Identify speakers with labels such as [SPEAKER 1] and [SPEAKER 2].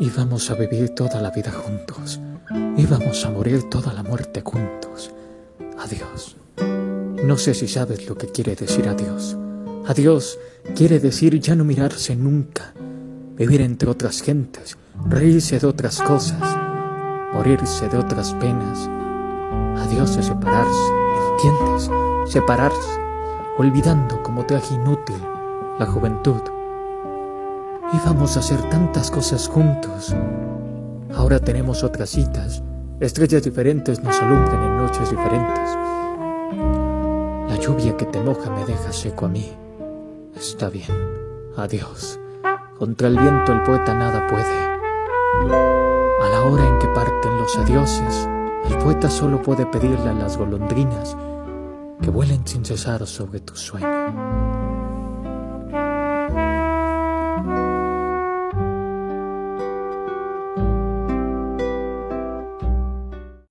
[SPEAKER 1] Íbamos a vivir toda la vida juntos. Íbamos a morir toda la muerte juntos. Adiós. No sé si sabes lo que quiere decir adiós. Adiós quiere decir ya no mirarse nunca, vivir entre otras gentes, reírse de otras cosas, morirse de otras penas. Adiós es separarse, ¿entiendes? Separarse, olvidando como traje inútil la juventud. Íbamos a hacer tantas cosas juntos. Ahora tenemos otras citas. Estrellas diferentes nos alumbran en noches diferentes. La lluvia que te moja me deja seco a mí. Está bien. Adiós. Contra el viento el poeta nada puede. A la hora en que parten los adioses, el poeta solo puede pedirle a las golondrinas que vuelen sin cesar sobre tu sueño.